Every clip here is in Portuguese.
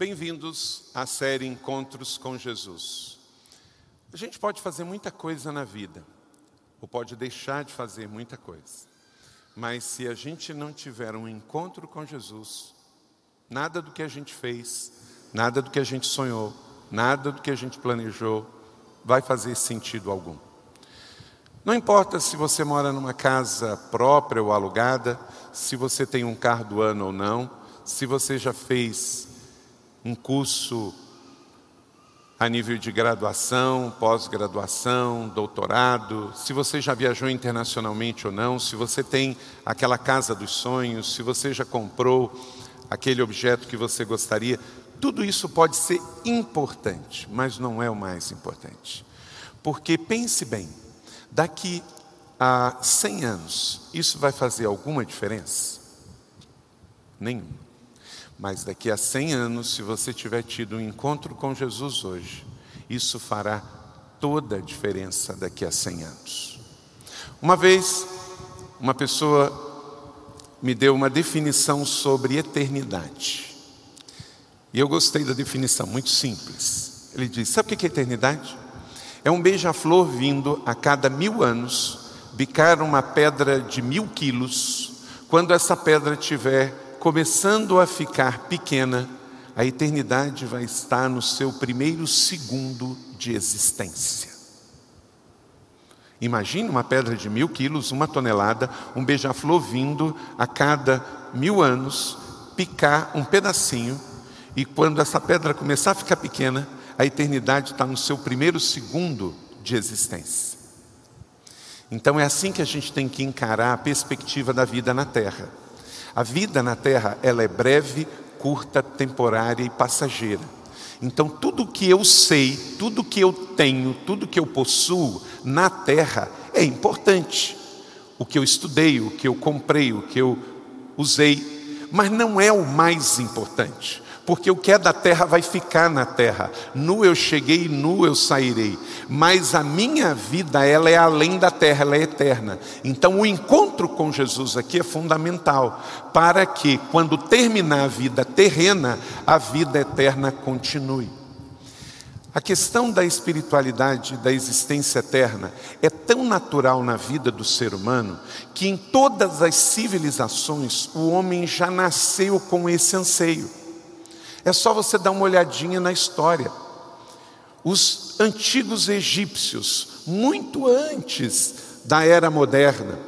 Bem-vindos à série Encontros com Jesus. A gente pode fazer muita coisa na vida, ou pode deixar de fazer muita coisa, mas se a gente não tiver um encontro com Jesus, nada do que a gente fez, nada do que a gente sonhou, nada do que a gente planejou vai fazer sentido algum. Não importa se você mora numa casa própria ou alugada, se você tem um carro do ano ou não, se você já fez um curso a nível de graduação, pós-graduação, doutorado, se você já viajou internacionalmente ou não, se você tem aquela casa dos sonhos, se você já comprou aquele objeto que você gostaria, tudo isso pode ser importante, mas não é o mais importante. Porque pense bem, daqui a 100 anos, isso vai fazer alguma diferença? Nenhuma. Mas daqui a 100 anos, se você tiver tido um encontro com Jesus hoje, isso fará toda a diferença daqui a 100 anos. Uma vez, uma pessoa me deu uma definição sobre eternidade. E eu gostei da definição, muito simples. Ele diz: Sabe o que é eternidade? É um beija-flor vindo a cada mil anos bicar uma pedra de mil quilos, quando essa pedra tiver começando a ficar pequena, a eternidade vai estar no seu primeiro segundo de existência. Imagine uma pedra de mil quilos, uma tonelada, um beija-flor vindo a cada mil anos picar um pedacinho, e quando essa pedra começar a ficar pequena, a eternidade está no seu primeiro segundo de existência. Então é assim que a gente tem que encarar a perspectiva da vida na Terra. A vida na terra, ela é breve, curta, temporária e passageira. Então, tudo que eu sei, tudo que eu tenho, tudo que eu possuo na terra é importante. O que eu estudei, o que eu comprei, o que eu usei, mas não é o mais importante porque o que é da terra vai ficar na terra. Nu eu cheguei, nu eu sairei. Mas a minha vida, ela é além da terra, ela é eterna. Então o encontro com Jesus aqui é fundamental para que quando terminar a vida terrena, a vida eterna continue. A questão da espiritualidade, da existência eterna, é tão natural na vida do ser humano que em todas as civilizações o homem já nasceu com esse anseio. É só você dar uma olhadinha na história. Os antigos egípcios, muito antes da era moderna,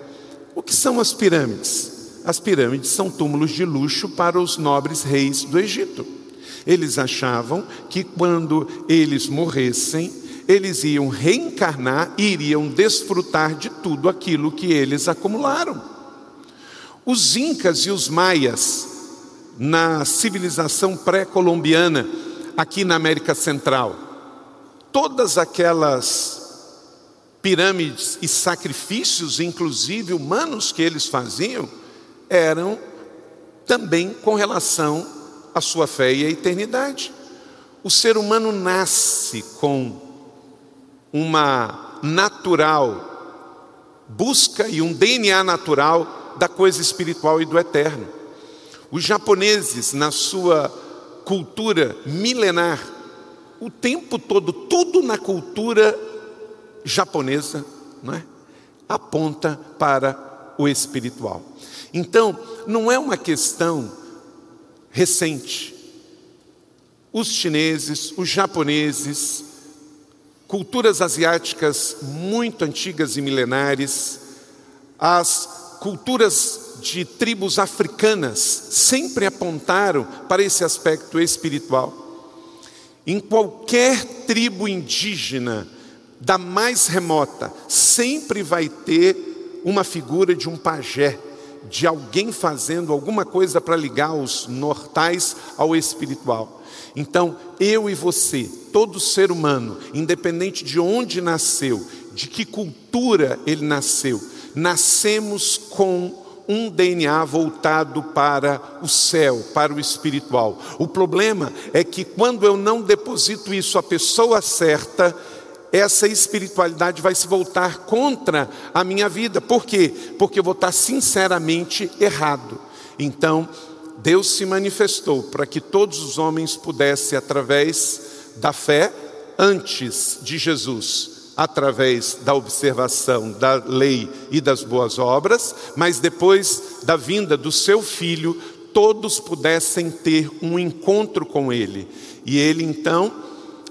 o que são as pirâmides? As pirâmides são túmulos de luxo para os nobres reis do Egito. Eles achavam que quando eles morressem, eles iam reencarnar e iriam desfrutar de tudo aquilo que eles acumularam. Os incas e os maias na civilização pré-colombiana, aqui na América Central. Todas aquelas pirâmides e sacrifícios, inclusive humanos, que eles faziam, eram também com relação à sua fé e à eternidade. O ser humano nasce com uma natural busca e um DNA natural da coisa espiritual e do eterno. Os japoneses, na sua cultura milenar, o tempo todo, tudo na cultura japonesa não é? aponta para o espiritual. Então, não é uma questão recente. Os chineses, os japoneses, culturas asiáticas muito antigas e milenares, as culturas de tribos africanas sempre apontaram para esse aspecto espiritual. Em qualquer tribo indígena, da mais remota, sempre vai ter uma figura de um pajé, de alguém fazendo alguma coisa para ligar os mortais ao espiritual. Então, eu e você, todo ser humano, independente de onde nasceu, de que cultura ele nasceu, nascemos com um DNA voltado para o céu, para o espiritual. O problema é que quando eu não deposito isso à pessoa certa, essa espiritualidade vai se voltar contra a minha vida. Por quê? Porque eu vou estar sinceramente errado. Então, Deus se manifestou para que todos os homens pudessem, através da fé, antes de Jesus, através da observação da lei e das boas obras, mas depois da vinda do seu filho, todos pudessem ter um encontro com ele. E ele então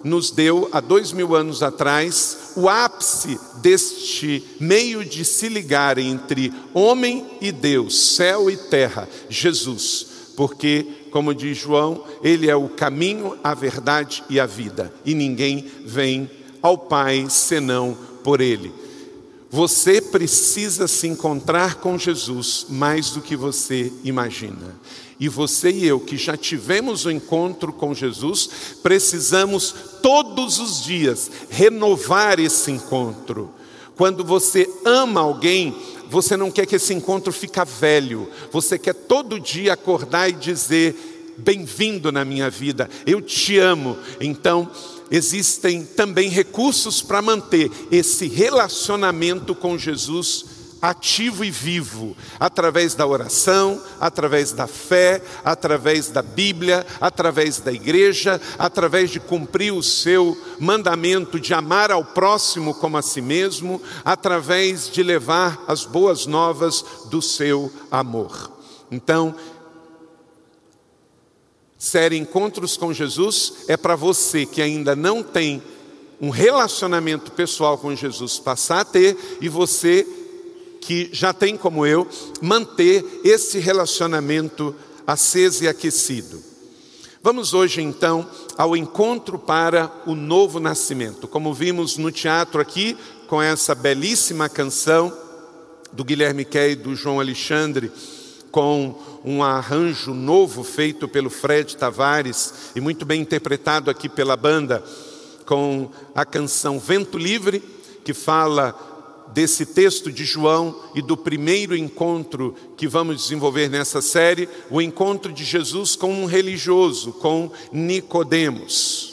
nos deu, há dois mil anos atrás, o ápice deste meio de se ligar entre homem e Deus, céu e terra, Jesus. Porque, como diz João, ele é o caminho, a verdade e a vida, e ninguém vem ao Pai senão por ele. Você precisa se encontrar com Jesus mais do que você imagina. E você e eu, que já tivemos o um encontro com Jesus, precisamos todos os dias renovar esse encontro. Quando você ama alguém, você não quer que esse encontro fique velho, você quer todo dia acordar e dizer: Bem-vindo na minha vida, eu te amo. Então, existem também recursos para manter esse relacionamento com Jesus ativo e vivo, através da oração, através da fé, através da Bíblia, através da igreja, através de cumprir o seu mandamento de amar ao próximo como a si mesmo, através de levar as boas novas do seu amor. Então, série Encontros com Jesus é para você que ainda não tem um relacionamento pessoal com Jesus passar a ter e você que já tem como eu manter esse relacionamento aceso e aquecido. Vamos hoje então ao encontro para o novo nascimento. Como vimos no teatro aqui, com essa belíssima canção do Guilherme Kay e do João Alexandre, com um arranjo novo feito pelo Fred Tavares e muito bem interpretado aqui pela banda, com a canção Vento Livre, que fala desse texto de João e do primeiro encontro que vamos desenvolver nessa série, o encontro de Jesus com um religioso, com Nicodemos.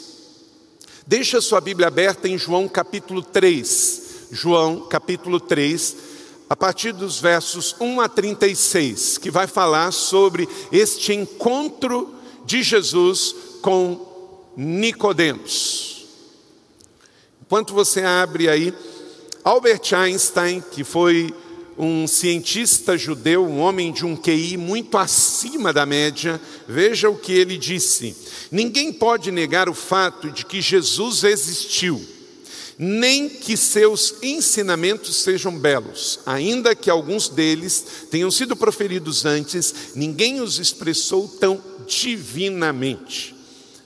Deixa sua Bíblia aberta em João capítulo 3. João capítulo 3, a partir dos versos 1 a 36, que vai falar sobre este encontro de Jesus com Nicodemos. Enquanto você abre aí, Albert Einstein, que foi um cientista judeu, um homem de um QI muito acima da média, veja o que ele disse: Ninguém pode negar o fato de que Jesus existiu nem que seus ensinamentos sejam belos, ainda que alguns deles tenham sido proferidos antes, ninguém os expressou tão divinamente.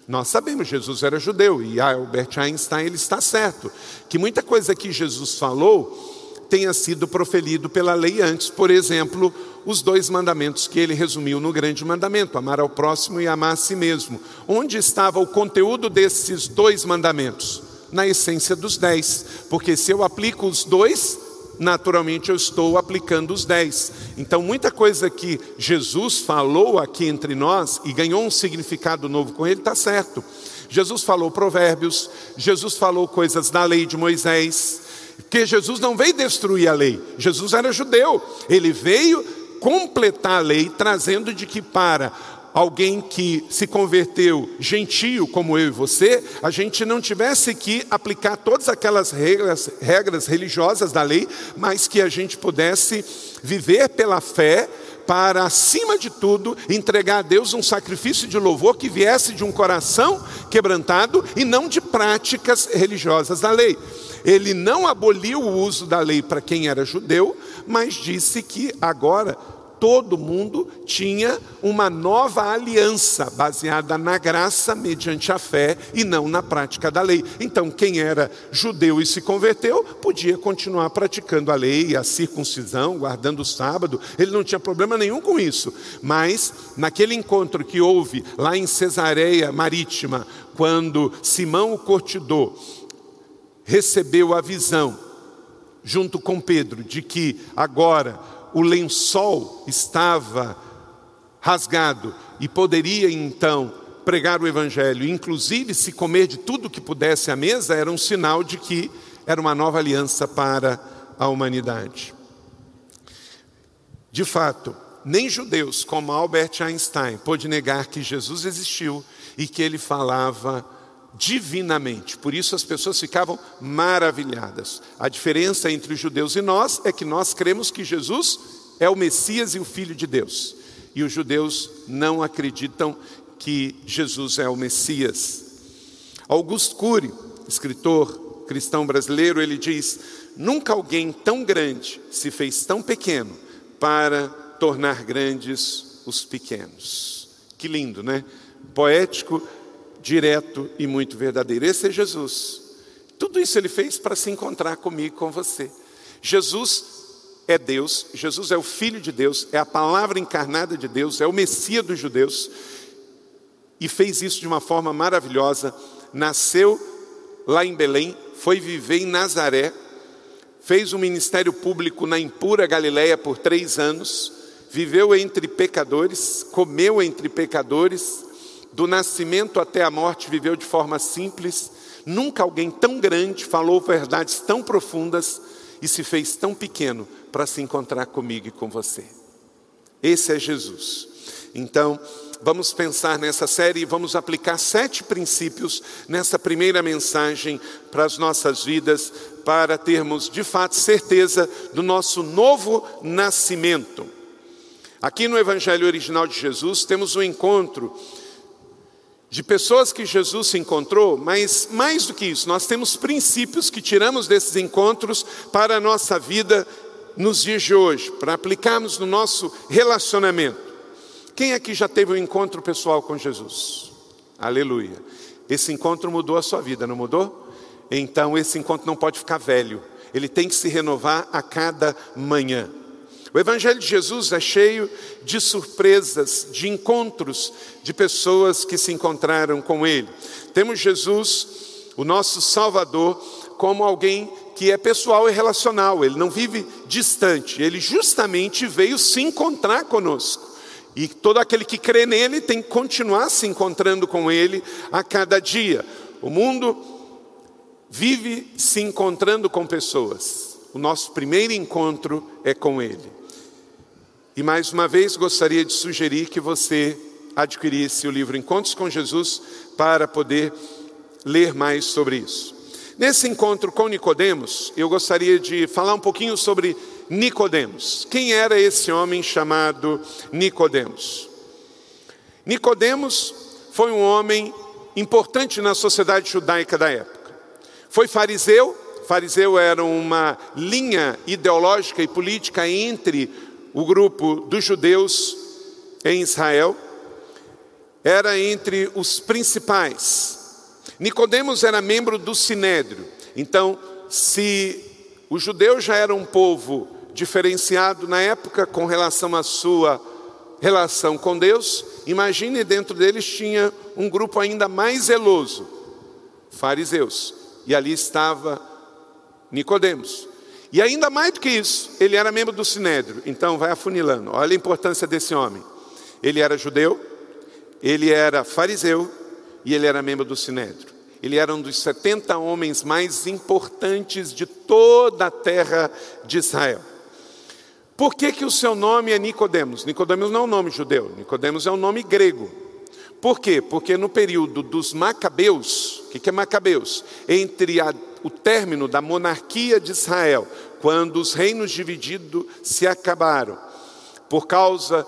Nós sabemos, Jesus era judeu e Albert Einstein ele está certo, que muita coisa que Jesus falou tenha sido proferido pela lei antes, por exemplo, os dois mandamentos que ele resumiu no grande mandamento, amar ao próximo e amar a si mesmo. Onde estava o conteúdo desses dois mandamentos? Na essência dos dez, porque se eu aplico os dois, naturalmente eu estou aplicando os dez. Então, muita coisa que Jesus falou aqui entre nós e ganhou um significado novo com ele, está certo. Jesus falou provérbios, Jesus falou coisas da lei de Moisés, porque Jesus não veio destruir a lei, Jesus era judeu, ele veio completar a lei, trazendo de que para alguém que se converteu gentio como eu e você, a gente não tivesse que aplicar todas aquelas regras, regras religiosas da lei, mas que a gente pudesse viver pela fé para, acima de tudo, entregar a Deus um sacrifício de louvor que viesse de um coração quebrantado e não de práticas religiosas da lei. Ele não aboliu o uso da lei para quem era judeu, mas disse que agora todo mundo tinha uma nova aliança baseada na graça mediante a fé e não na prática da lei. Então, quem era judeu e se converteu podia continuar praticando a lei, a circuncisão, guardando o sábado, ele não tinha problema nenhum com isso. Mas, naquele encontro que houve lá em Cesareia Marítima, quando Simão o Cortidor recebeu a visão, junto com Pedro, de que agora o lençol estava rasgado e poderia então pregar o evangelho, inclusive se comer de tudo que pudesse à mesa, era um sinal de que era uma nova aliança para a humanidade. De fato, nem judeus como Albert Einstein pôde negar que Jesus existiu e que ele falava divinamente. Por isso as pessoas ficavam maravilhadas. A diferença entre os judeus e nós é que nós cremos que Jesus é o Messias e o Filho de Deus. E os judeus não acreditam que Jesus é o Messias. Augusto Cury, escritor cristão brasileiro, ele diz: Nunca alguém tão grande se fez tão pequeno para tornar grandes os pequenos. Que lindo, né? Poético, direto e muito verdadeiro. Esse é Jesus. Tudo isso ele fez para se encontrar comigo, com você. Jesus é Deus, Jesus é o Filho de Deus, é a palavra encarnada de Deus, é o Messias dos judeus, e fez isso de uma forma maravilhosa. Nasceu lá em Belém, foi viver em Nazaré, fez um ministério público na impura Galiléia por três anos, viveu entre pecadores, comeu entre pecadores, do nascimento até a morte viveu de forma simples. Nunca alguém tão grande falou verdades tão profundas e se fez tão pequeno para se encontrar comigo e com você. Esse é Jesus. Então, vamos pensar nessa série e vamos aplicar sete princípios nessa primeira mensagem para as nossas vidas, para termos de fato certeza do nosso novo nascimento. Aqui no Evangelho original de Jesus temos um encontro de pessoas que Jesus se encontrou, mas mais do que isso, nós temos princípios que tiramos desses encontros para a nossa vida nos dias de hoje, para aplicarmos no nosso relacionamento. Quem aqui já teve um encontro pessoal com Jesus? Aleluia. Esse encontro mudou a sua vida, não mudou? Então esse encontro não pode ficar velho, ele tem que se renovar a cada manhã. O Evangelho de Jesus é cheio de surpresas, de encontros de pessoas que se encontraram com Ele. Temos Jesus, o nosso Salvador, como alguém que é pessoal e relacional, ele não vive distante, ele justamente veio se encontrar conosco. E todo aquele que crê nele tem que continuar se encontrando com ele a cada dia. O mundo vive se encontrando com pessoas. O nosso primeiro encontro é com ele. E mais uma vez gostaria de sugerir que você adquirisse o livro Encontros com Jesus para poder ler mais sobre isso. Nesse encontro com Nicodemos, eu gostaria de falar um pouquinho sobre Nicodemos. Quem era esse homem chamado Nicodemos? Nicodemos foi um homem importante na sociedade judaica da época. Foi fariseu, fariseu era uma linha ideológica e política entre o grupo dos judeus em Israel, era entre os principais. Nicodemos era membro do Sinédrio. Então, se os judeus já eram um povo diferenciado na época com relação à sua relação com Deus, imagine dentro deles tinha um grupo ainda mais zeloso, fariseus. E ali estava Nicodemos. E ainda mais do que isso, ele era membro do Sinédrio. Então, vai afunilando. Olha a importância desse homem. Ele era judeu, ele era fariseu e ele era membro do Sinédrio. Ele era um dos 70 homens mais importantes de toda a terra de Israel. Por que, que o seu nome é Nicodemos? Nicodemos não é um nome judeu, Nicodemos é um nome grego. Por quê? Porque no período dos Macabeus, o que, que é Macabeus? Entre a o término da monarquia de Israel, quando os reinos divididos se acabaram, por causa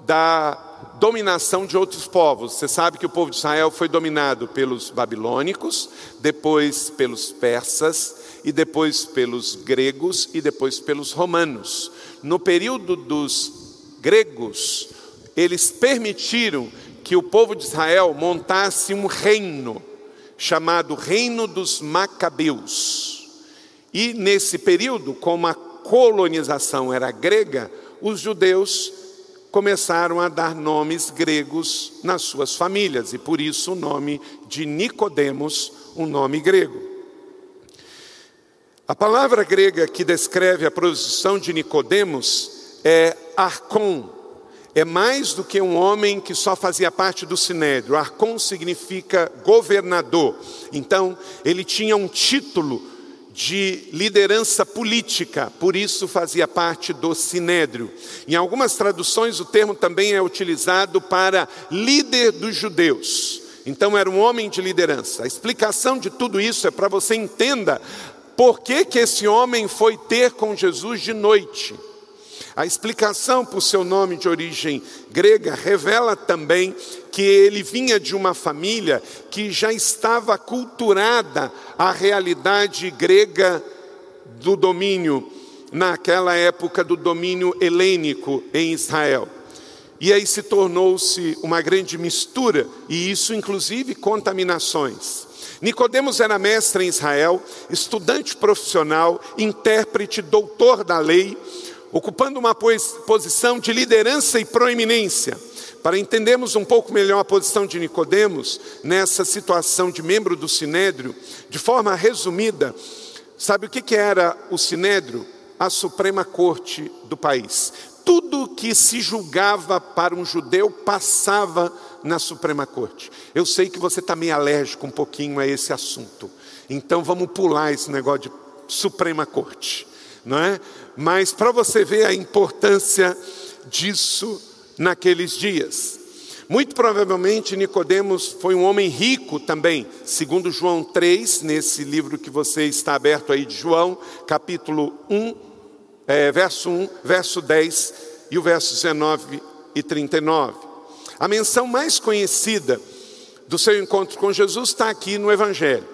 da dominação de outros povos. Você sabe que o povo de Israel foi dominado pelos babilônicos, depois pelos persas, e depois pelos gregos e depois pelos romanos. No período dos gregos, eles permitiram que o povo de Israel montasse um reino chamado Reino dos Macabeus. E nesse período, como a colonização era grega, os judeus começaram a dar nomes gregos nas suas famílias, e por isso o nome de Nicodemos, um nome grego. A palavra grega que descreve a posição de Nicodemos é arcon, é mais do que um homem que só fazia parte do sinédrio. Arcon significa governador. Então, ele tinha um título de liderança política, por isso fazia parte do sinédrio. Em algumas traduções, o termo também é utilizado para líder dos judeus. Então, era um homem de liderança. A explicação de tudo isso é para você entenda por que, que esse homem foi ter com Jesus de noite. A explicação por seu nome de origem grega revela também que ele vinha de uma família que já estava culturada à realidade grega do domínio, naquela época do domínio helênico em Israel. E aí se tornou-se uma grande mistura, e isso inclusive contaminações. Nicodemos era mestre em Israel, estudante profissional, intérprete, doutor da lei, ocupando uma posição de liderança e proeminência. Para entendermos um pouco melhor a posição de Nicodemos nessa situação de membro do Sinédrio, de forma resumida, sabe o que era o Sinédrio? A Suprema Corte do país. Tudo que se julgava para um judeu passava na Suprema Corte. Eu sei que você está meio alérgico um pouquinho a esse assunto, então vamos pular esse negócio de Suprema Corte, não é? Mas para você ver a importância disso naqueles dias. Muito provavelmente Nicodemos foi um homem rico também, segundo João 3, nesse livro que você está aberto aí de João, capítulo 1, é, verso 1, verso 10 e o verso 19 e 39. A menção mais conhecida do seu encontro com Jesus está aqui no Evangelho.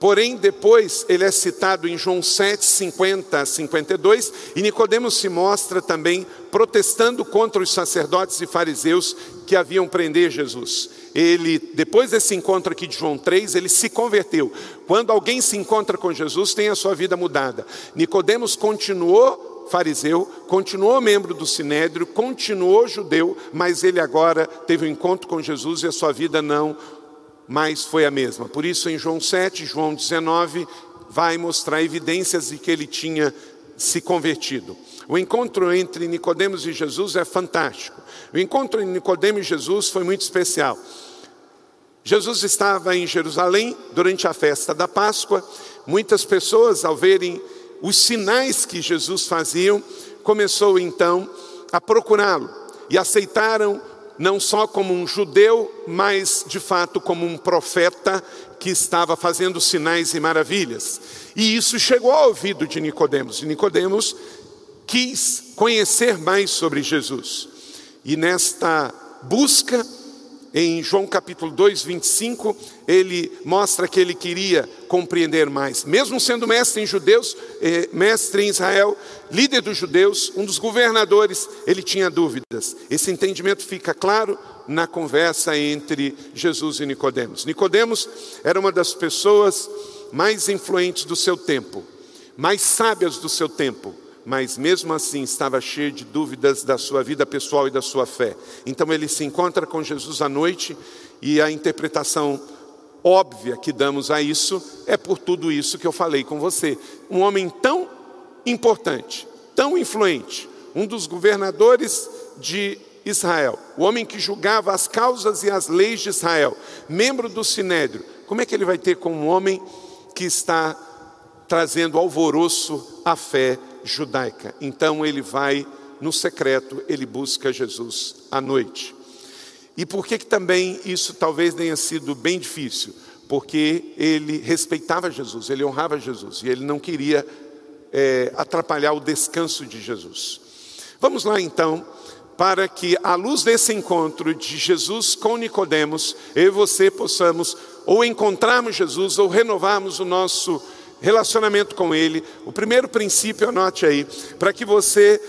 Porém, depois ele é citado em João 7, 50 a 52, e Nicodemos se mostra também protestando contra os sacerdotes e fariseus que haviam prender Jesus. Ele, depois desse encontro aqui de João 3, ele se converteu. Quando alguém se encontra com Jesus, tem a sua vida mudada. Nicodemos continuou fariseu, continuou membro do sinédrio, continuou judeu, mas ele agora teve um encontro com Jesus e a sua vida não mas foi a mesma. Por isso, em João 7, João 19, vai mostrar evidências de que ele tinha se convertido. O encontro entre Nicodemos e Jesus é fantástico. O encontro entre Nicodemos e Jesus foi muito especial. Jesus estava em Jerusalém durante a festa da Páscoa. Muitas pessoas, ao verem os sinais que Jesus fazia, começou então a procurá-lo e aceitaram não só como um judeu, mas de fato como um profeta que estava fazendo sinais e maravilhas. E isso chegou ao ouvido de Nicodemos. E Nicodemos quis conhecer mais sobre Jesus. E nesta busca em João capítulo 2, 25, ele mostra que ele queria compreender mais. Mesmo sendo mestre em judeus, eh, mestre em Israel, líder dos judeus, um dos governadores, ele tinha dúvidas. Esse entendimento fica claro na conversa entre Jesus e Nicodemos. Nicodemos era uma das pessoas mais influentes do seu tempo, mais sábias do seu tempo mas mesmo assim estava cheio de dúvidas da sua vida pessoal e da sua fé. Então ele se encontra com Jesus à noite e a interpretação óbvia que damos a isso é por tudo isso que eu falei com você. Um homem tão importante, tão influente, um dos governadores de Israel, o homem que julgava as causas e as leis de Israel, membro do Sinédrio, como é que ele vai ter com um homem que está trazendo alvoroço à fé judaica. Então ele vai no secreto, ele busca Jesus à noite. E por que, que também isso talvez tenha sido bem difícil? Porque ele respeitava Jesus, ele honrava Jesus e ele não queria é, atrapalhar o descanso de Jesus. Vamos lá então, para que à luz desse encontro de Jesus com Nicodemos, eu e você possamos ou encontrarmos Jesus ou renovarmos o nosso relacionamento com Ele. O primeiro princípio, anote aí, para que você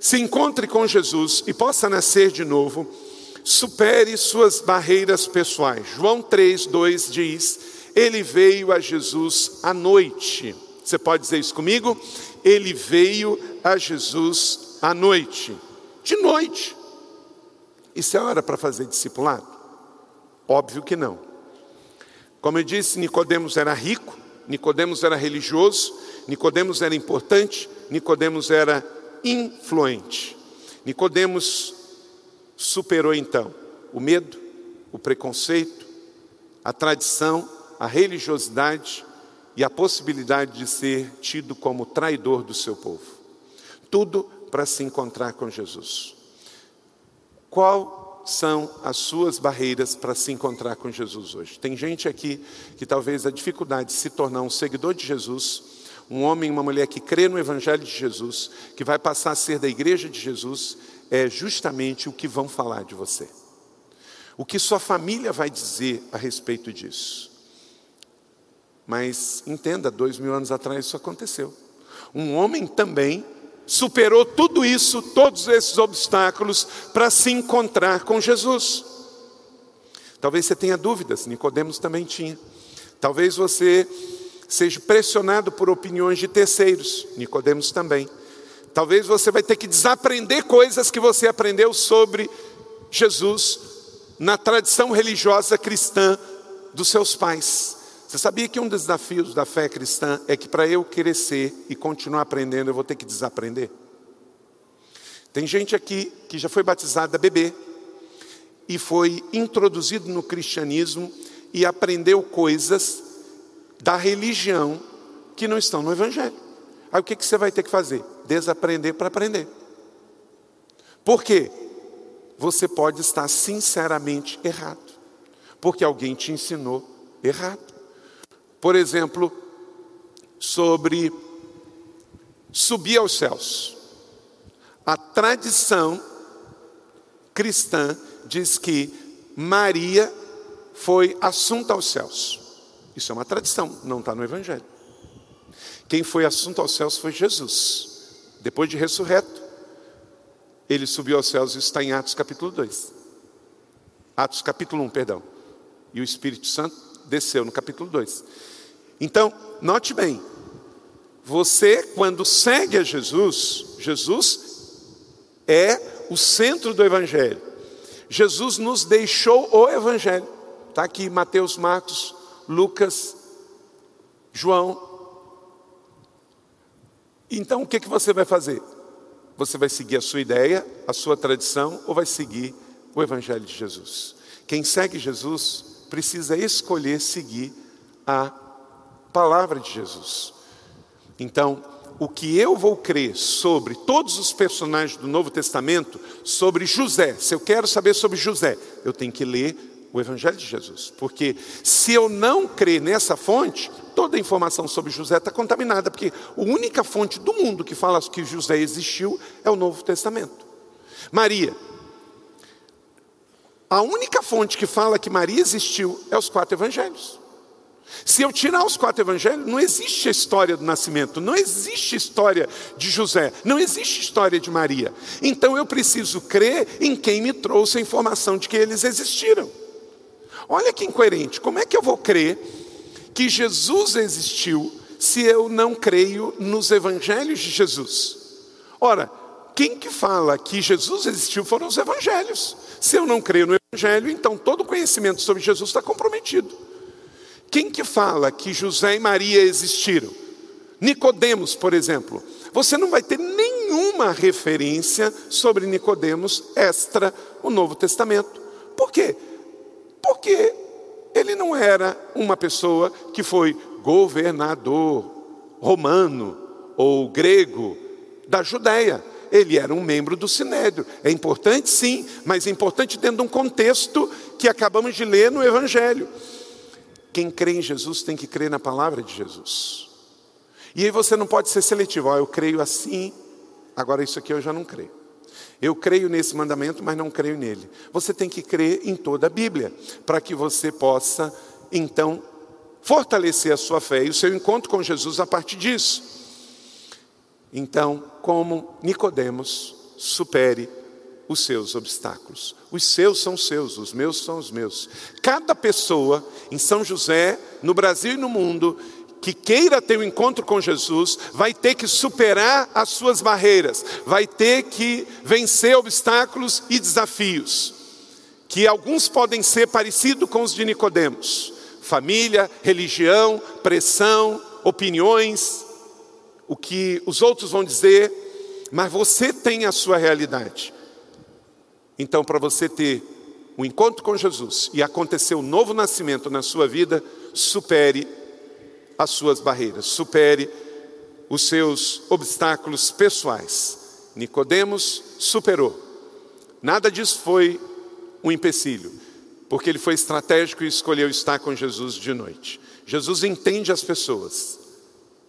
se encontre com Jesus e possa nascer de novo, supere suas barreiras pessoais. João 3, 2 diz: Ele veio a Jesus à noite. Você pode dizer isso comigo? Ele veio a Jesus à noite. De noite. Isso é hora para fazer discipulado? Óbvio que não. Como eu disse, Nicodemos era rico, Nicodemos era religioso, Nicodemos era importante, Nicodemos era influente. Nicodemos superou então o medo, o preconceito, a tradição, a religiosidade e a possibilidade de ser tido como traidor do seu povo. Tudo para se encontrar com Jesus. Qual são as suas barreiras para se encontrar com Jesus hoje? Tem gente aqui que talvez a dificuldade de se tornar um seguidor de Jesus, um homem uma mulher que crê no Evangelho de Jesus, que vai passar a ser da igreja de Jesus, é justamente o que vão falar de você. O que sua família vai dizer a respeito disso. Mas entenda, dois mil anos atrás isso aconteceu. Um homem também superou tudo isso, todos esses obstáculos, para se encontrar com Jesus. Talvez você tenha dúvidas, Nicodemos também tinha. Talvez você seja pressionado por opiniões de terceiros, Nicodemos também. Talvez você vai ter que desaprender coisas que você aprendeu sobre Jesus na tradição religiosa cristã dos seus pais. Você sabia que um dos desafios da fé cristã é que para eu crescer e continuar aprendendo, eu vou ter que desaprender? Tem gente aqui que já foi batizada bebê e foi introduzido no cristianismo e aprendeu coisas da religião que não estão no Evangelho. Aí o que, que você vai ter que fazer? Desaprender para aprender. Por quê? Você pode estar sinceramente errado, porque alguém te ensinou errado. Por exemplo, sobre subir aos céus. A tradição cristã diz que Maria foi assunta aos céus. Isso é uma tradição, não está no Evangelho. Quem foi assunto aos céus foi Jesus. Depois de ressurreto, ele subiu aos céus, isso está em Atos capítulo 2. Atos capítulo 1, perdão. E o Espírito Santo desceu no capítulo 2. Então, note bem, você, quando segue a Jesus, Jesus é o centro do Evangelho. Jesus nos deixou o Evangelho. Está aqui Mateus, Marcos, Lucas, João. Então, o que, que você vai fazer? Você vai seguir a sua ideia, a sua tradição, ou vai seguir o Evangelho de Jesus? Quem segue Jesus precisa escolher seguir a palavra de Jesus. Então, o que eu vou crer sobre todos os personagens do Novo Testamento, sobre José, se eu quero saber sobre José, eu tenho que ler o Evangelho de Jesus, porque se eu não crer nessa fonte, toda a informação sobre José está contaminada, porque a única fonte do mundo que fala que José existiu é o Novo Testamento. Maria, a única fonte que fala que Maria existiu é os quatro evangelhos. Se eu tirar os quatro evangelhos, não existe a história do nascimento, não existe história de José, não existe história de Maria. Então eu preciso crer em quem me trouxe a informação de que eles existiram. Olha que incoerente, como é que eu vou crer que Jesus existiu se eu não creio nos evangelhos de Jesus? Ora, quem que fala que Jesus existiu foram os evangelhos. Se eu não creio no evangelho, então todo conhecimento sobre Jesus está comprometido. Quem que fala que José e Maria existiram? Nicodemos, por exemplo. Você não vai ter nenhuma referência sobre Nicodemos extra o Novo Testamento. Por quê? Porque ele não era uma pessoa que foi governador romano ou grego da Judéia. Ele era um membro do Sinédrio. É importante, sim, mas é importante dentro de um contexto que acabamos de ler no Evangelho. Quem crê em Jesus tem que crer na palavra de Jesus. E aí você não pode ser seletivo, eu creio assim, agora isso aqui eu já não creio. Eu creio nesse mandamento, mas não creio nele. Você tem que crer em toda a Bíblia, para que você possa, então, fortalecer a sua fé e o seu encontro com Jesus a partir disso. Então, como Nicodemos, supere os seus obstáculos. Os seus são seus, os meus são os meus. Cada pessoa em São José, no Brasil e no mundo, que queira ter um encontro com Jesus, vai ter que superar as suas barreiras, vai ter que vencer obstáculos e desafios, que alguns podem ser parecidos com os de Nicodemos: família, religião, pressão, opiniões, o que os outros vão dizer, mas você tem a sua realidade. Então, para você ter um encontro com Jesus e acontecer um novo nascimento na sua vida, supere as suas barreiras, supere os seus obstáculos pessoais. Nicodemos superou. Nada disso foi um empecilho, porque ele foi estratégico e escolheu estar com Jesus de noite. Jesus entende as pessoas.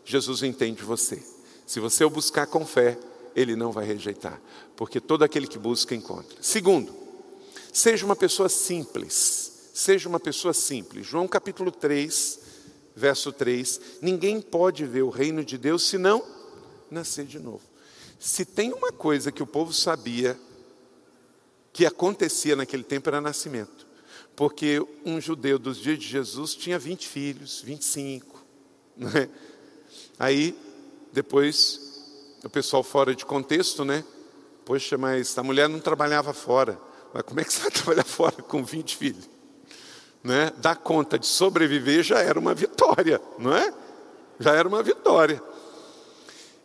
Jesus entende você. Se você o buscar com fé, ele não vai rejeitar, porque todo aquele que busca encontra. Segundo, seja uma pessoa simples. Seja uma pessoa simples. João capítulo 3, verso 3: Ninguém pode ver o reino de Deus se não nascer de novo. Se tem uma coisa que o povo sabia que acontecia naquele tempo era nascimento. Porque um judeu dos dias de Jesus tinha 20 filhos, 25. Né? Aí, depois, o pessoal fora de contexto, né? Poxa, mas a mulher não trabalhava fora. Mas como é que você vai trabalhar fora com 20 filhos? Né? Dar conta de sobreviver já era uma vitória, não é? Já era uma vitória.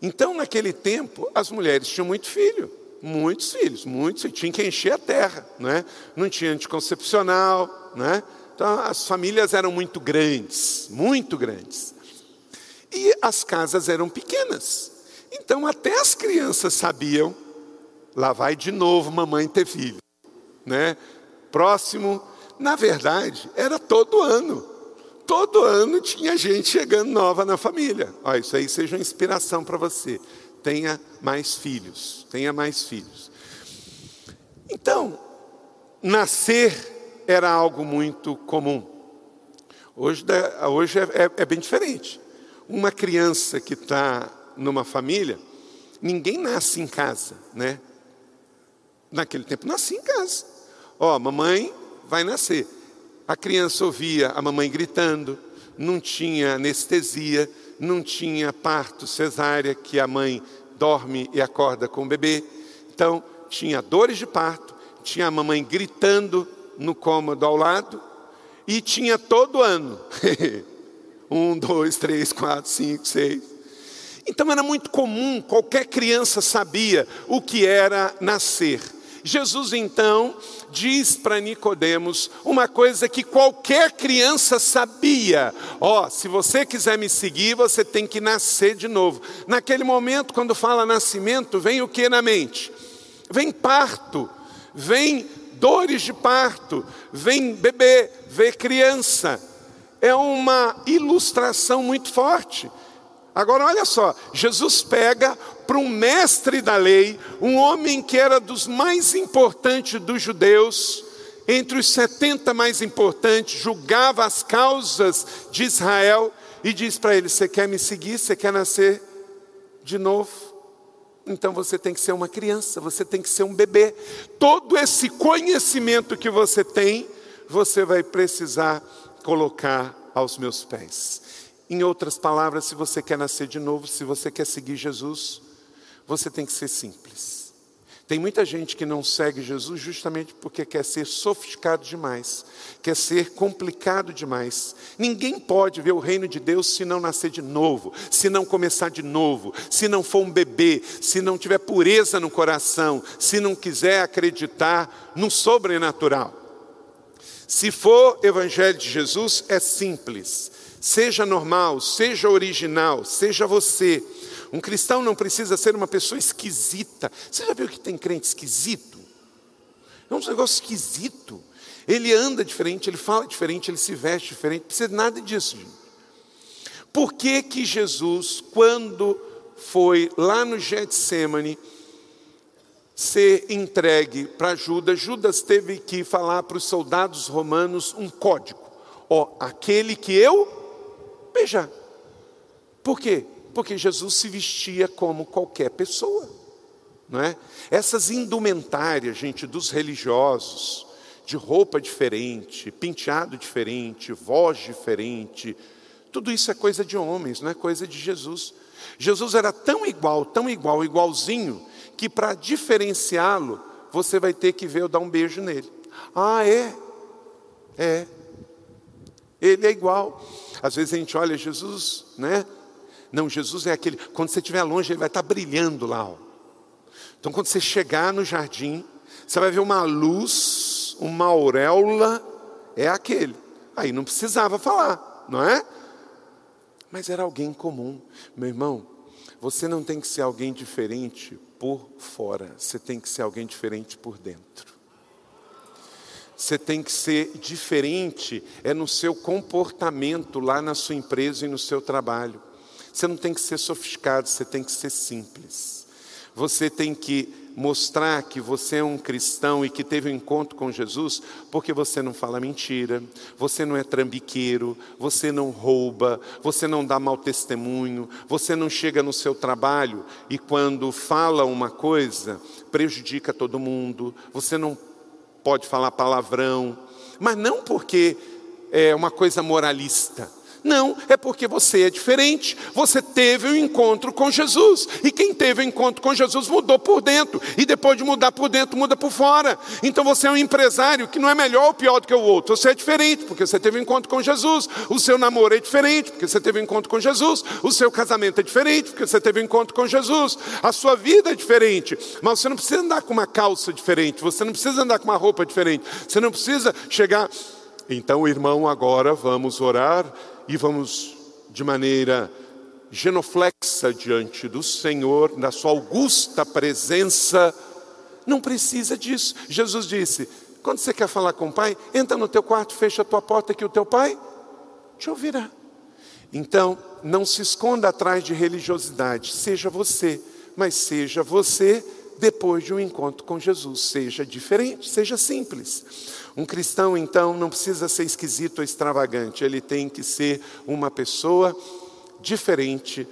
Então, naquele tempo, as mulheres tinham muito filho, muitos filhos, muitos, e tinham que encher a terra, não é? Não tinha anticoncepcional, não é? Então, as famílias eram muito grandes, muito grandes. E as casas eram pequenas. Então, até as crianças sabiam, lá vai de novo mamãe ter filho, né? Próximo, na verdade, era todo ano. Todo ano tinha gente chegando nova na família. Olha, isso aí seja uma inspiração para você. Tenha mais filhos, tenha mais filhos. Então, nascer era algo muito comum. Hoje, hoje é, é, é bem diferente. Uma criança que está numa família, ninguém nasce em casa, né? Naquele tempo nascia em casa. Ó, mamãe vai nascer. A criança ouvia a mamãe gritando, não tinha anestesia, não tinha parto cesárea, que a mãe dorme e acorda com o bebê. Então, tinha dores de parto, tinha a mamãe gritando no cômodo ao lado, e tinha todo ano. um, dois, três, quatro, cinco, seis. Então era muito comum, qualquer criança sabia o que era nascer. Jesus então diz para Nicodemos uma coisa que qualquer criança sabia. Ó, oh, se você quiser me seguir, você tem que nascer de novo. Naquele momento, quando fala nascimento, vem o que na mente? Vem parto, vem dores de parto, vem bebê, vem criança. É uma ilustração muito forte. Agora olha só, Jesus pega para um mestre da lei, um homem que era dos mais importantes dos judeus, entre os 70 mais importantes, julgava as causas de Israel e diz para ele: Você quer me seguir? Você quer nascer de novo? Então você tem que ser uma criança, você tem que ser um bebê. Todo esse conhecimento que você tem, você vai precisar colocar aos meus pés. Em outras palavras, se você quer nascer de novo, se você quer seguir Jesus, você tem que ser simples. Tem muita gente que não segue Jesus justamente porque quer ser sofisticado demais, quer ser complicado demais. Ninguém pode ver o reino de Deus se não nascer de novo, se não começar de novo, se não for um bebê, se não tiver pureza no coração, se não quiser acreditar no sobrenatural. Se for evangelho de Jesus, é simples. Seja normal, seja original, seja você. Um cristão não precisa ser uma pessoa esquisita. Você já viu que tem crente esquisito? É um negócio esquisito. Ele anda diferente, ele fala diferente, ele se veste diferente. Não precisa de nada disso, gente. Por que que Jesus, quando foi lá no Getsemane, ser entregue para Judas, Judas teve que falar para os soldados romanos um código. Ó, aquele que eu beijar. Por quê? Porque Jesus se vestia como qualquer pessoa, não é? Essas indumentárias, gente, dos religiosos, de roupa diferente, penteado diferente, voz diferente, tudo isso é coisa de homens, não é coisa de Jesus. Jesus era tão igual, tão igual, igualzinho, que para diferenciá-lo, você vai ter que ver eu dar um beijo nele. Ah, é? É. Ele é igual. Às vezes a gente olha Jesus, né? Não, Jesus é aquele, quando você estiver longe, ele vai estar brilhando lá. Ó. Então, quando você chegar no jardim, você vai ver uma luz, uma auréola, é aquele. Aí não precisava falar, não é? Mas era alguém comum. Meu irmão, você não tem que ser alguém diferente por fora, você tem que ser alguém diferente por dentro. Você tem que ser diferente é no seu comportamento lá na sua empresa e no seu trabalho. Você não tem que ser sofisticado, você tem que ser simples. Você tem que mostrar que você é um cristão e que teve um encontro com Jesus, porque você não fala mentira, você não é trambiqueiro, você não rouba, você não dá mau testemunho, você não chega no seu trabalho e quando fala uma coisa, prejudica todo mundo, você não pode falar palavrão, mas não porque é uma coisa moralista. Não, é porque você é diferente. Você teve um encontro com Jesus. E quem teve um encontro com Jesus mudou por dentro. E depois de mudar por dentro, muda por fora. Então você é um empresário que não é melhor ou pior do que o outro. Você é diferente, porque você teve um encontro com Jesus. O seu namoro é diferente, porque você teve um encontro com Jesus. O seu casamento é diferente, porque você teve um encontro com Jesus. A sua vida é diferente. Mas você não precisa andar com uma calça diferente. Você não precisa andar com uma roupa diferente. Você não precisa chegar. Então, irmão, agora vamos orar e vamos de maneira genoflexa diante do Senhor, na sua augusta presença. Não precisa disso. Jesus disse: quando você quer falar com o Pai, entra no teu quarto, fecha a tua porta que o teu Pai te ouvirá. Então, não se esconda atrás de religiosidade, seja você, mas seja você depois de um encontro com Jesus. Seja diferente, seja simples. Um cristão, então, não precisa ser esquisito ou extravagante, ele tem que ser uma pessoa diferente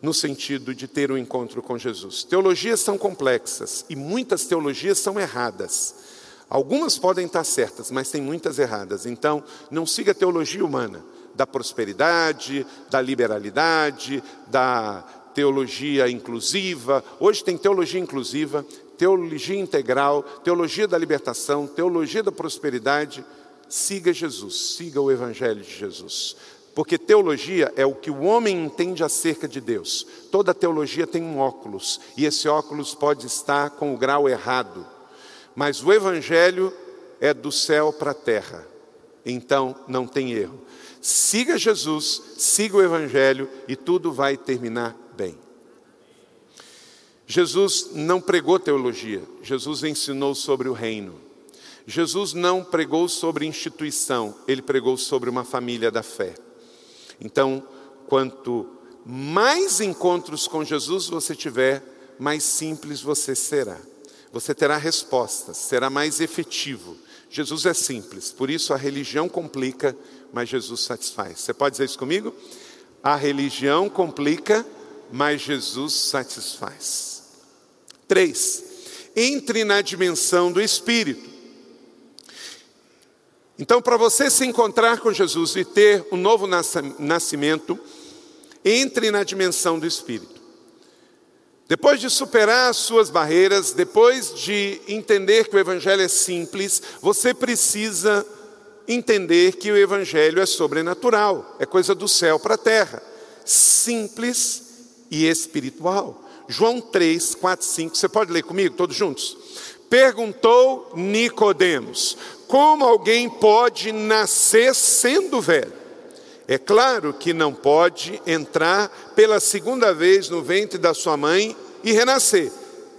no sentido de ter um encontro com Jesus. Teologias são complexas e muitas teologias são erradas. Algumas podem estar certas, mas tem muitas erradas. Então, não siga a teologia humana da prosperidade, da liberalidade, da teologia inclusiva. Hoje tem teologia inclusiva, teologia integral, teologia da libertação, teologia da prosperidade, siga Jesus, siga o Evangelho de Jesus. Porque teologia é o que o homem entende acerca de Deus. Toda teologia tem um óculos, e esse óculos pode estar com o grau errado. Mas o Evangelho é do céu para a terra, então não tem erro. Siga Jesus, siga o Evangelho e tudo vai terminar bem. Jesus não pregou teologia, Jesus ensinou sobre o reino. Jesus não pregou sobre instituição, ele pregou sobre uma família da fé. Então, quanto mais encontros com Jesus você tiver, mais simples você será. Você terá respostas, será mais efetivo. Jesus é simples, por isso a religião complica, mas Jesus satisfaz. Você pode dizer isso comigo? A religião complica, mas Jesus satisfaz. Três, entre na dimensão do Espírito. Então, para você se encontrar com Jesus e ter um novo nascimento, entre na dimensão do Espírito. Depois de superar as suas barreiras, depois de entender que o Evangelho é simples, você precisa entender que o Evangelho é sobrenatural, é coisa do céu para a terra, simples e espiritual. João 3, 4, 5. Você pode ler comigo, todos juntos? Perguntou Nicodemos: Como alguém pode nascer sendo velho? É claro que não pode entrar pela segunda vez no ventre da sua mãe e renascer.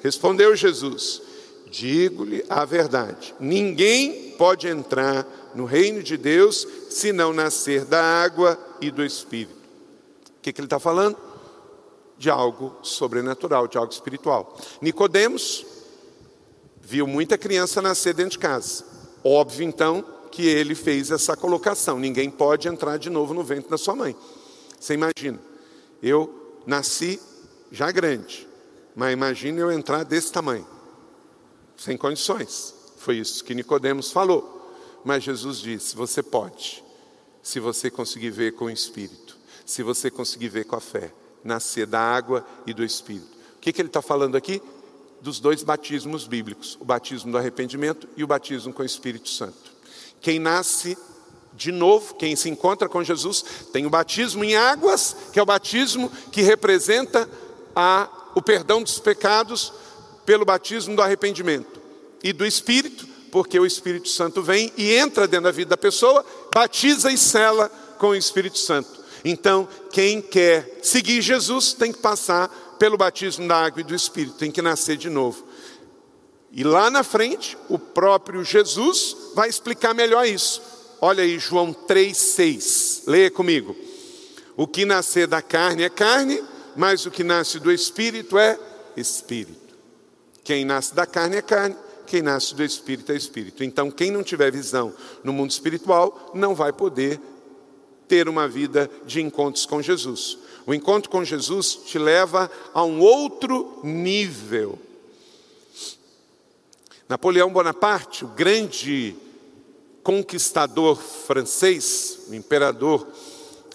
Respondeu Jesus: Digo-lhe a verdade: ninguém pode entrar no reino de Deus se não nascer da água e do Espírito. O que, que ele está falando? De algo sobrenatural, de algo espiritual. Nicodemos viu muita criança nascer dentro de casa. Óbvio então que ele fez essa colocação. Ninguém pode entrar de novo no ventre da sua mãe. Você imagina? Eu nasci já grande, mas imagine eu entrar desse tamanho. Sem condições. Foi isso que Nicodemos falou. Mas Jesus disse: "Você pode, se você conseguir ver com o espírito, se você conseguir ver com a fé." Nascer da água e do Espírito. O que, que ele está falando aqui? Dos dois batismos bíblicos: o batismo do arrependimento e o batismo com o Espírito Santo. Quem nasce de novo, quem se encontra com Jesus, tem o batismo em águas, que é o batismo que representa a, o perdão dos pecados pelo batismo do arrependimento, e do Espírito, porque o Espírito Santo vem e entra dentro da vida da pessoa, batiza e sela com o Espírito Santo. Então, quem quer seguir Jesus tem que passar pelo batismo da água e do Espírito, tem que nascer de novo. E lá na frente, o próprio Jesus vai explicar melhor isso. Olha aí, João 3,6. Leia comigo. O que nascer da carne é carne, mas o que nasce do Espírito é Espírito. Quem nasce da carne é carne, quem nasce do Espírito é Espírito. Então, quem não tiver visão no mundo espiritual, não vai poder ter uma vida de encontros com Jesus. O encontro com Jesus te leva a um outro nível. Napoleão Bonaparte, o grande conquistador francês, o imperador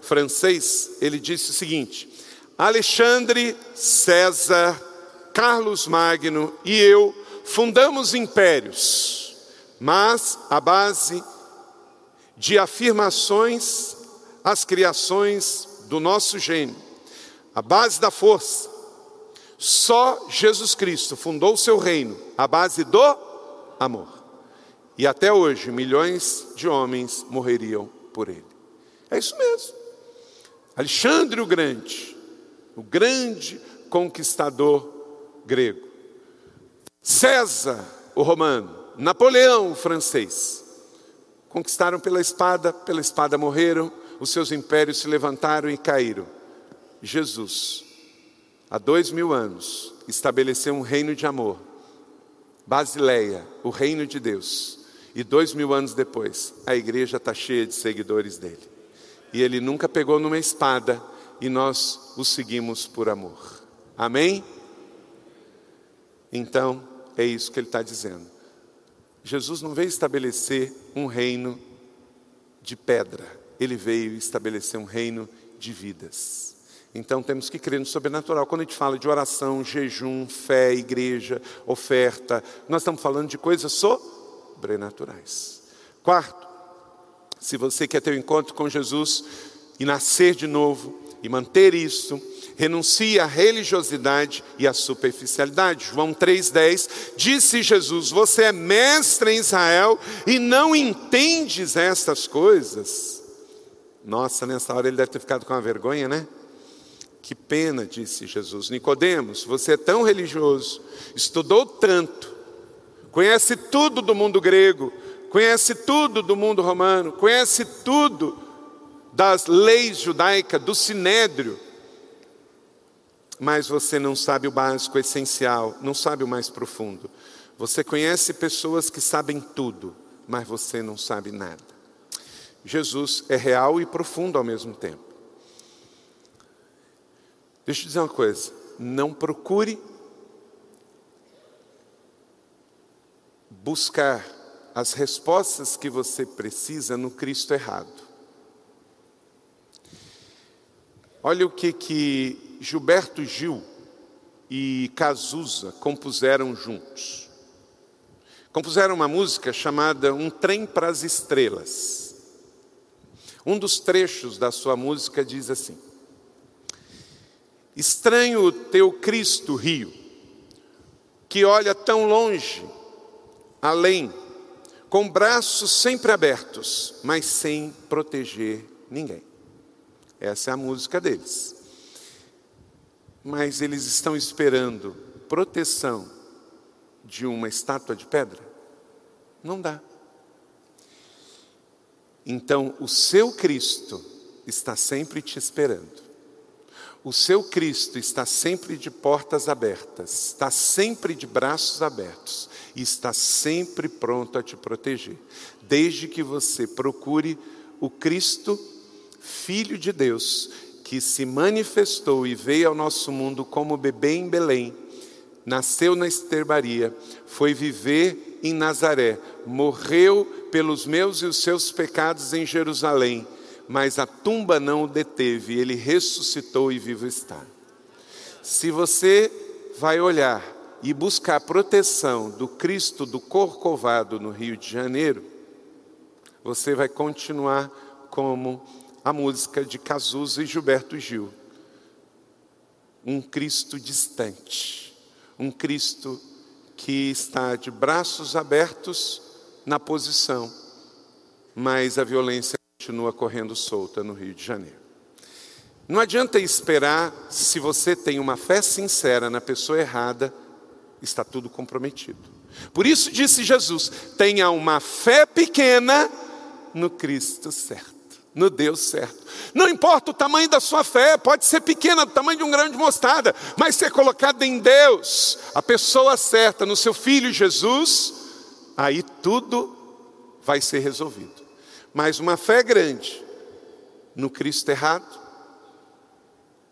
francês, ele disse o seguinte: Alexandre, César, Carlos Magno e eu fundamos impérios, mas a base de afirmações as criações do nosso gênio, a base da força. Só Jesus Cristo fundou o seu reino, a base do amor. E até hoje, milhões de homens morreriam por ele. É isso mesmo. Alexandre o Grande, o grande conquistador grego. César, o romano. Napoleão, o francês. Conquistaram pela espada, pela espada morreram, os seus impérios se levantaram e caíram. Jesus, há dois mil anos, estabeleceu um reino de amor. Basileia, o reino de Deus. E dois mil anos depois, a igreja está cheia de seguidores dele. E ele nunca pegou numa espada e nós o seguimos por amor. Amém? Então, é isso que ele está dizendo. Jesus não veio estabelecer um reino de pedra ele veio estabelecer um reino de vidas. Então temos que crer no sobrenatural. Quando a gente fala de oração, jejum, fé, igreja, oferta, nós estamos falando de coisas sobrenaturais. Quarto, se você quer ter um encontro com Jesus e nascer de novo e manter isso, renuncie à religiosidade e à superficialidade. João 3,10 disse Jesus: Você é mestre em Israel e não entendes estas coisas. Nossa, nessa hora ele deve ter ficado com uma vergonha, né? Que pena, disse Jesus. Nicodemos, você é tão religioso, estudou tanto, conhece tudo do mundo grego, conhece tudo do mundo romano, conhece tudo das leis judaicas, do sinédrio, mas você não sabe o básico, o essencial, não sabe o mais profundo. Você conhece pessoas que sabem tudo, mas você não sabe nada. Jesus é real e profundo ao mesmo tempo. Deixa eu dizer uma coisa: não procure buscar as respostas que você precisa no Cristo errado. Olha o que que Gilberto Gil e Cazuza compuseram juntos. Compuseram uma música chamada Um Trem para as Estrelas. Um dos trechos da sua música diz assim: Estranho o teu Cristo Rio, que olha tão longe, além, com braços sempre abertos, mas sem proteger ninguém. Essa é a música deles. Mas eles estão esperando proteção de uma estátua de pedra? Não dá. Então, o seu Cristo está sempre te esperando. O seu Cristo está sempre de portas abertas, está sempre de braços abertos e está sempre pronto a te proteger, desde que você procure o Cristo, Filho de Deus, que se manifestou e veio ao nosso mundo como bebê em Belém, nasceu na esterbaria, foi viver em Nazaré, morreu pelos meus e os seus pecados em Jerusalém, mas a tumba não o deteve, ele ressuscitou e vivo está. Se você vai olhar e buscar proteção do Cristo do Corcovado no Rio de Janeiro, você vai continuar como a música de Cazuza e Gilberto Gil. Um Cristo distante, um Cristo que está de braços abertos na posição, mas a violência continua correndo solta no Rio de Janeiro. Não adianta esperar se você tem uma fé sincera na pessoa errada, está tudo comprometido. Por isso disse Jesus: tenha uma fé pequena no Cristo certo, no Deus certo. Não importa o tamanho da sua fé, pode ser pequena, do tamanho de um grão de mostarda, mas ser colocada em Deus, a pessoa certa, no seu Filho Jesus, aí tudo vai ser resolvido. Mas uma fé grande no Cristo errado,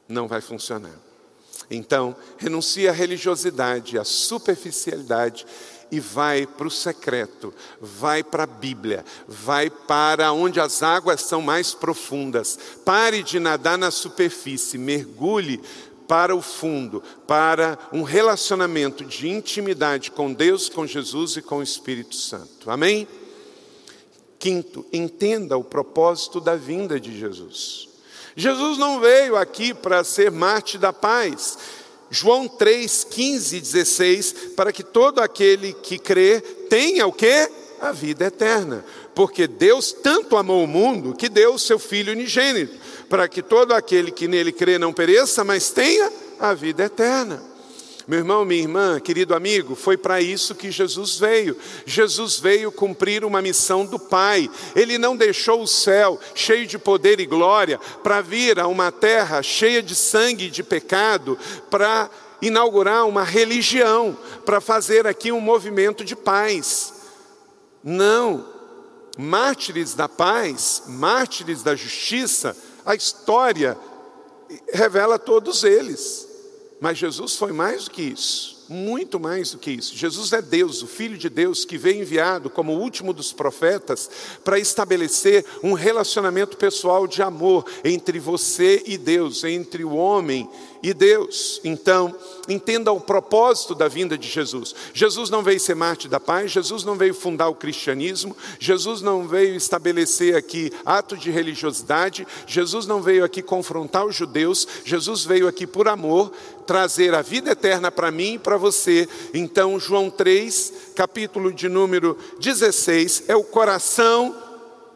não vai funcionar. Então, renuncia à religiosidade, à superficialidade e vai para o secreto, vai para a Bíblia, vai para onde as águas são mais profundas. Pare de nadar na superfície, mergulhe para o fundo, para um relacionamento de intimidade com Deus, com Jesus e com o Espírito Santo. Amém? Quinto, entenda o propósito da vinda de Jesus. Jesus não veio aqui para ser Marte da paz. João 3, 15 e 16, para que todo aquele que crê tenha o que? A vida eterna. Porque Deus tanto amou o mundo que deu o seu Filho unigênito, para que todo aquele que nele crê não pereça, mas tenha a vida eterna. Meu irmão, minha irmã, querido amigo, foi para isso que Jesus veio. Jesus veio cumprir uma missão do Pai. Ele não deixou o céu cheio de poder e glória para vir a uma terra cheia de sangue e de pecado, para inaugurar uma religião, para fazer aqui um movimento de paz. Não, mártires da paz, mártires da justiça, a história revela todos eles. Mas Jesus foi mais do que isso, muito mais do que isso. Jesus é Deus, o Filho de Deus, que veio enviado como o último dos profetas para estabelecer um relacionamento pessoal de amor entre você e Deus, entre o homem e Deus. Então, entenda o propósito da vinda de Jesus. Jesus não veio ser mártir da paz, Jesus não veio fundar o cristianismo, Jesus não veio estabelecer aqui ato de religiosidade, Jesus não veio aqui confrontar os judeus, Jesus veio aqui por amor trazer a vida eterna para mim e para você. Então, João 3, capítulo de número 16, é o coração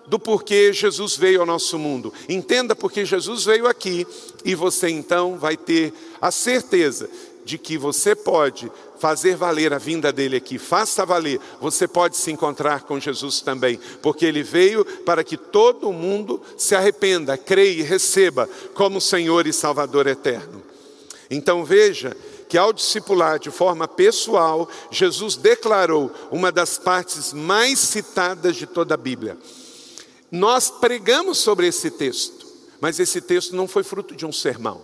do porquê Jesus veio ao nosso mundo. Entenda porque Jesus veio aqui e você então vai ter a certeza de que você pode fazer valer a vinda dele aqui. Faça valer. Você pode se encontrar com Jesus também, porque ele veio para que todo mundo se arrependa, creia e receba como Senhor e Salvador eterno. Então veja que ao discipular de forma pessoal, Jesus declarou uma das partes mais citadas de toda a Bíblia. Nós pregamos sobre esse texto, mas esse texto não foi fruto de um sermão.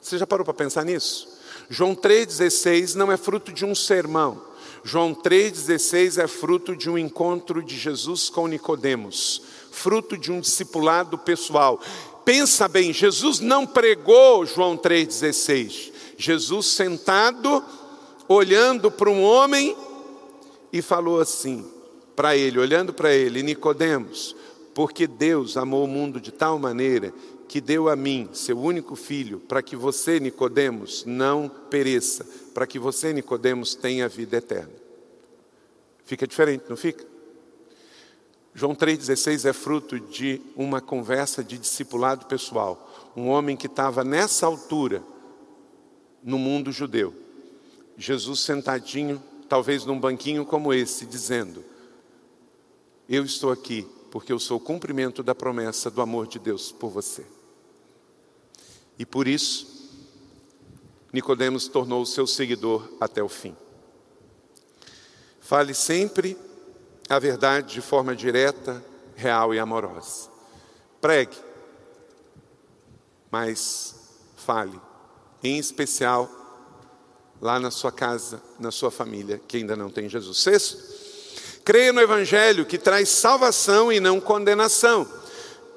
Você já parou para pensar nisso? João 3,16 não é fruto de um sermão. João 3,16 é fruto de um encontro de Jesus com Nicodemos, fruto de um discipulado pessoal. Pensa bem, Jesus não pregou João 3,16. Jesus sentado, olhando para um homem, e falou assim para ele, olhando para ele, Nicodemos, porque Deus amou o mundo de tal maneira que deu a mim, seu único filho, para que você, Nicodemos, não pereça, para que você, Nicodemos, tenha vida eterna. Fica diferente, não fica? João 3,16 é fruto de uma conversa de discipulado pessoal. Um homem que estava nessa altura no mundo judeu. Jesus sentadinho, talvez num banquinho como esse, dizendo: Eu estou aqui porque eu sou o cumprimento da promessa do amor de Deus por você. E por isso, Nicodemos tornou seu seguidor até o fim. Fale sempre a verdade de forma direta, real e amorosa. Pregue, mas fale, em especial lá na sua casa, na sua família, que ainda não tem Jesus. Sexto, Creia no Evangelho que traz salvação e não condenação.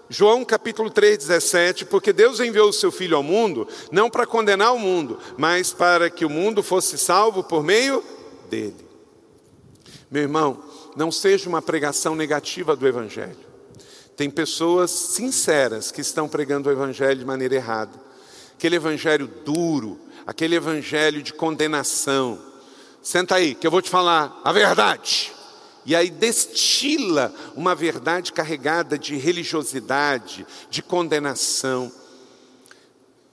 João capítulo 3, 17, porque Deus enviou o seu Filho ao mundo, não para condenar o mundo, mas para que o mundo fosse salvo por meio dele. Meu irmão, não seja uma pregação negativa do Evangelho. Tem pessoas sinceras que estão pregando o Evangelho de maneira errada. Aquele Evangelho duro, aquele Evangelho de condenação. Senta aí, que eu vou te falar a verdade e aí destila uma verdade carregada de religiosidade, de condenação.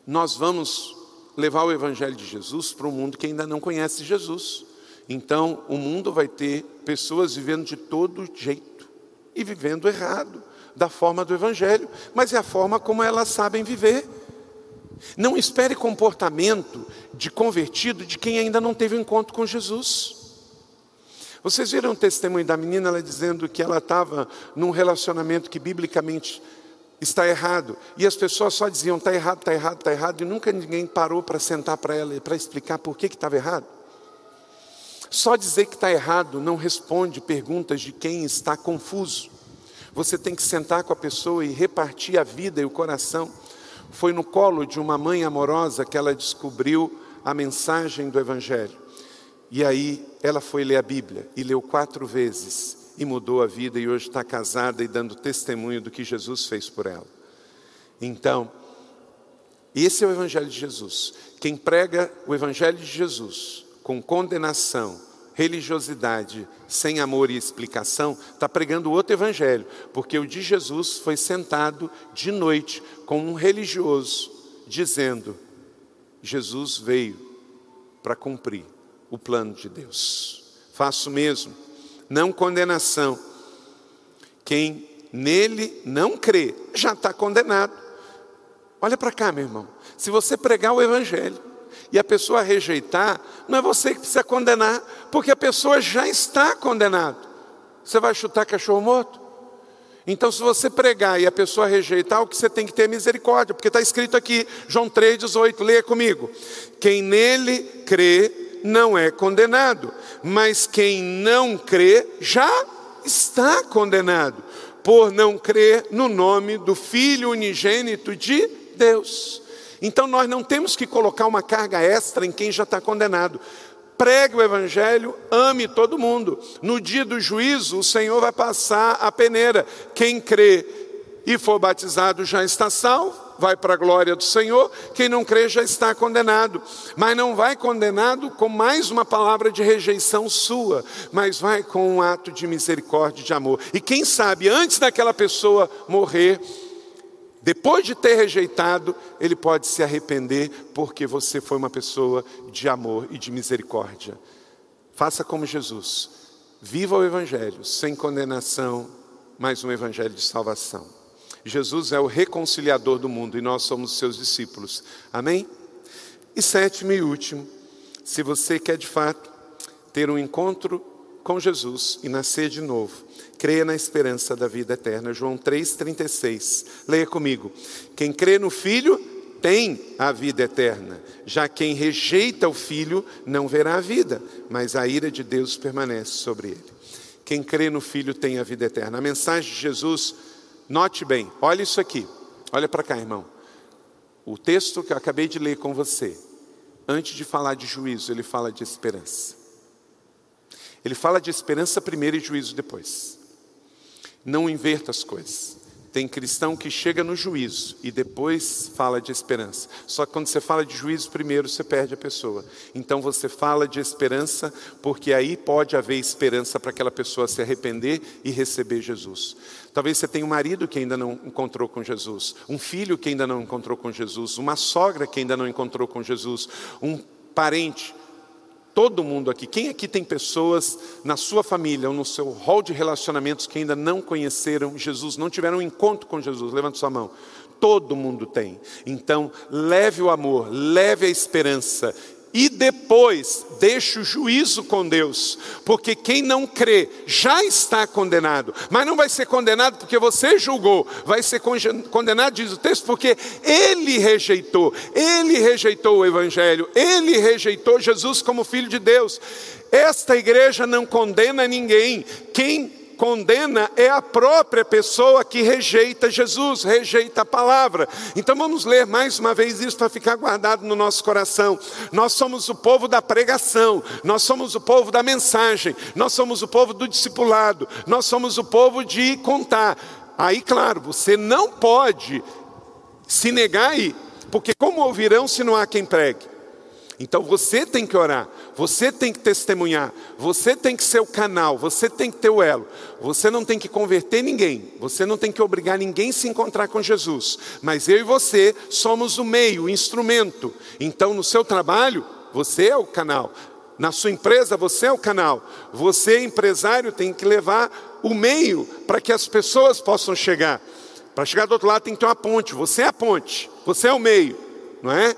nós vamos levar o Evangelho de Jesus para um mundo que ainda não conhece Jesus. Então, o mundo vai ter pessoas vivendo de todo jeito e vivendo errado, da forma do Evangelho, mas é a forma como elas sabem viver. Não espere comportamento de convertido de quem ainda não teve um encontro com Jesus. Vocês viram o testemunho da menina, ela dizendo que ela estava num relacionamento que biblicamente está errado. E as pessoas só diziam, está errado, está errado, está errado, e nunca ninguém parou para sentar para ela e para explicar por que estava errado. Só dizer que está errado não responde perguntas de quem está confuso. Você tem que sentar com a pessoa e repartir a vida e o coração. Foi no colo de uma mãe amorosa que ela descobriu a mensagem do Evangelho. E aí ela foi ler a Bíblia e leu quatro vezes e mudou a vida e hoje está casada e dando testemunho do que Jesus fez por ela. Então, esse é o Evangelho de Jesus. Quem prega o Evangelho de Jesus com condenação, religiosidade, sem amor e explicação, está pregando outro Evangelho, porque o de Jesus foi sentado de noite com um religioso, dizendo: Jesus veio para cumprir o plano de Deus. Faço mesmo não condenação. Quem nele não crê já está condenado. Olha para cá, meu irmão. Se você pregar o Evangelho e a pessoa rejeitar, não é você que precisa condenar, porque a pessoa já está condenada. Você vai chutar cachorro morto? Então, se você pregar e a pessoa rejeitar, o que você tem que ter é misericórdia, porque está escrito aqui, João 3,18, leia comigo. Quem nele crê não é condenado, mas quem não crê já está condenado, por não crer no nome do Filho unigênito de Deus. Então nós não temos que colocar uma carga extra em quem já está condenado. Pregue o Evangelho, ame todo mundo. No dia do juízo, o Senhor vai passar a peneira. Quem crê e for batizado já está salvo, vai para a glória do Senhor, quem não crê já está condenado. Mas não vai condenado com mais uma palavra de rejeição sua, mas vai com um ato de misericórdia e de amor. E quem sabe, antes daquela pessoa morrer, depois de ter rejeitado, ele pode se arrepender, porque você foi uma pessoa de amor e de misericórdia. Faça como Jesus. Viva o Evangelho sem condenação, mas um Evangelho de salvação. Jesus é o reconciliador do mundo e nós somos seus discípulos. Amém? E sétimo e último, se você quer de fato ter um encontro com Jesus e nascer de novo, creia na esperança da vida eterna. João 3,36. Leia comigo. Quem crê no Filho tem a vida eterna. Já quem rejeita o Filho não verá a vida, mas a ira de Deus permanece sobre ele. Quem crê no Filho tem a vida eterna. A mensagem de Jesus Note bem, olha isso aqui. Olha para cá, irmão. O texto que eu acabei de ler com você, antes de falar de juízo, ele fala de esperança. Ele fala de esperança primeiro e juízo depois. Não inverta as coisas. Tem cristão que chega no juízo e depois fala de esperança. Só que quando você fala de juízo primeiro, você perde a pessoa. Então você fala de esperança, porque aí pode haver esperança para aquela pessoa se arrepender e receber Jesus. Talvez você tenha um marido que ainda não encontrou com Jesus, um filho que ainda não encontrou com Jesus, uma sogra que ainda não encontrou com Jesus, um parente Todo mundo aqui. Quem aqui tem pessoas na sua família ou no seu hall de relacionamentos que ainda não conheceram Jesus, não tiveram um encontro com Jesus? Levante sua mão. Todo mundo tem. Então, leve o amor, leve a esperança e depois deixa o juízo com Deus, porque quem não crê já está condenado, mas não vai ser condenado porque você julgou, vai ser condenado, diz o texto, porque ele rejeitou, ele rejeitou o Evangelho, ele rejeitou Jesus como Filho de Deus. Esta igreja não condena ninguém, quem condena é a própria pessoa que rejeita Jesus, rejeita a palavra. Então vamos ler mais uma vez isso para ficar guardado no nosso coração. Nós somos o povo da pregação, nós somos o povo da mensagem, nós somos o povo do discipulado, nós somos o povo de contar. Aí, claro, você não pode se negar aí, porque como ouvirão se não há quem pregue? Então você tem que orar, você tem que testemunhar, você tem que ser o canal, você tem que ter o elo. Você não tem que converter ninguém, você não tem que obrigar ninguém a se encontrar com Jesus, mas eu e você somos o meio, o instrumento. Então no seu trabalho, você é o canal. Na sua empresa, você é o canal. Você, empresário, tem que levar o meio para que as pessoas possam chegar. Para chegar do outro lado tem que ter uma ponte. Você é a ponte, você é o meio, não é?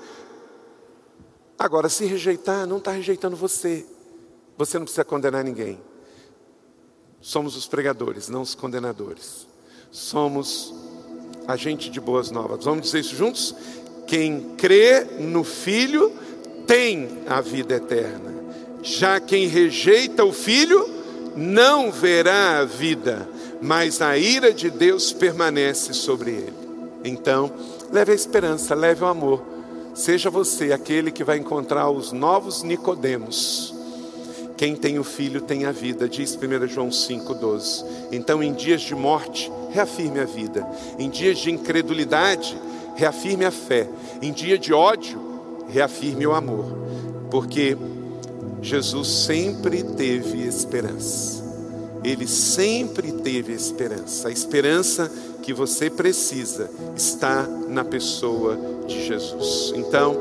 Agora, se rejeitar, não está rejeitando você. Você não precisa condenar ninguém. Somos os pregadores, não os condenadores. Somos agente de boas novas. Vamos dizer isso juntos? Quem crê no Filho tem a vida eterna. Já quem rejeita o Filho não verá a vida, mas a ira de Deus permanece sobre ele. Então, leve a esperança, leve o amor Seja você aquele que vai encontrar os novos Nicodemos. Quem tem o filho tem a vida, diz 1 João 5,12. Então, em dias de morte, reafirme a vida. Em dias de incredulidade, reafirme a fé. Em dia de ódio, reafirme o amor. Porque Jesus sempre teve esperança. Ele sempre teve esperança. A esperança que você precisa está na pessoa de Jesus. Então,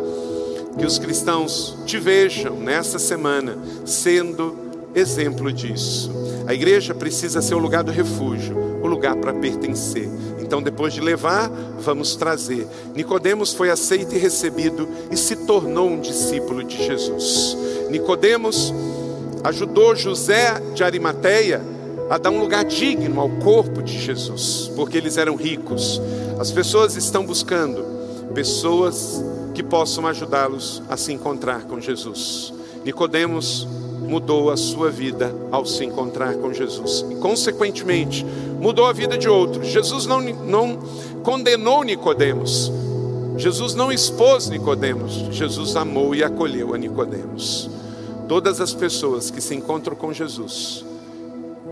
que os cristãos te vejam nessa semana sendo exemplo disso. A igreja precisa ser o lugar do refúgio, o lugar para pertencer. Então, depois de levar, vamos trazer. Nicodemos foi aceito e recebido e se tornou um discípulo de Jesus. Nicodemos ajudou José de Arimateia a dar um lugar digno ao corpo de Jesus, porque eles eram ricos. As pessoas estão buscando pessoas que possam ajudá-los a se encontrar com Jesus. Nicodemos mudou a sua vida ao se encontrar com Jesus e consequentemente mudou a vida de outros. Jesus não, não condenou Nicodemos. Jesus não expôs Nicodemos. Jesus amou e acolheu a Nicodemos. Todas as pessoas que se encontram com Jesus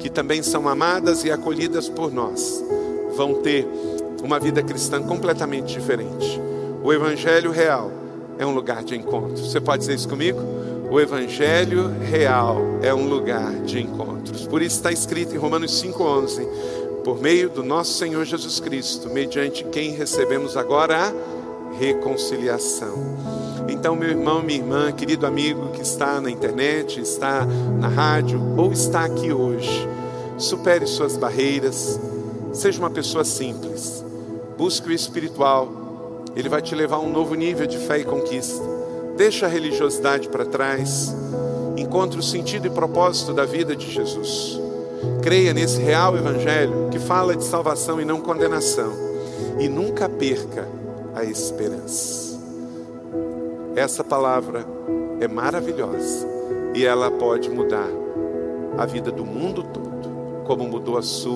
que também são amadas e acolhidas por nós, vão ter uma vida cristã completamente diferente. O Evangelho real é um lugar de encontro. Você pode dizer isso comigo? O Evangelho real é um lugar de encontros. Por isso está escrito em Romanos 5,11: por meio do nosso Senhor Jesus Cristo, mediante quem recebemos agora a reconciliação. Então, meu irmão, minha irmã, querido amigo que está na internet, está na rádio ou está aqui hoje, supere suas barreiras, seja uma pessoa simples, busque o espiritual, ele vai te levar a um novo nível de fé e conquista. Deixa a religiosidade para trás, encontre o sentido e propósito da vida de Jesus. Creia nesse real evangelho que fala de salvação e não condenação, e nunca perca a esperança. Essa palavra é maravilhosa e ela pode mudar a vida do mundo todo, como mudou a sua.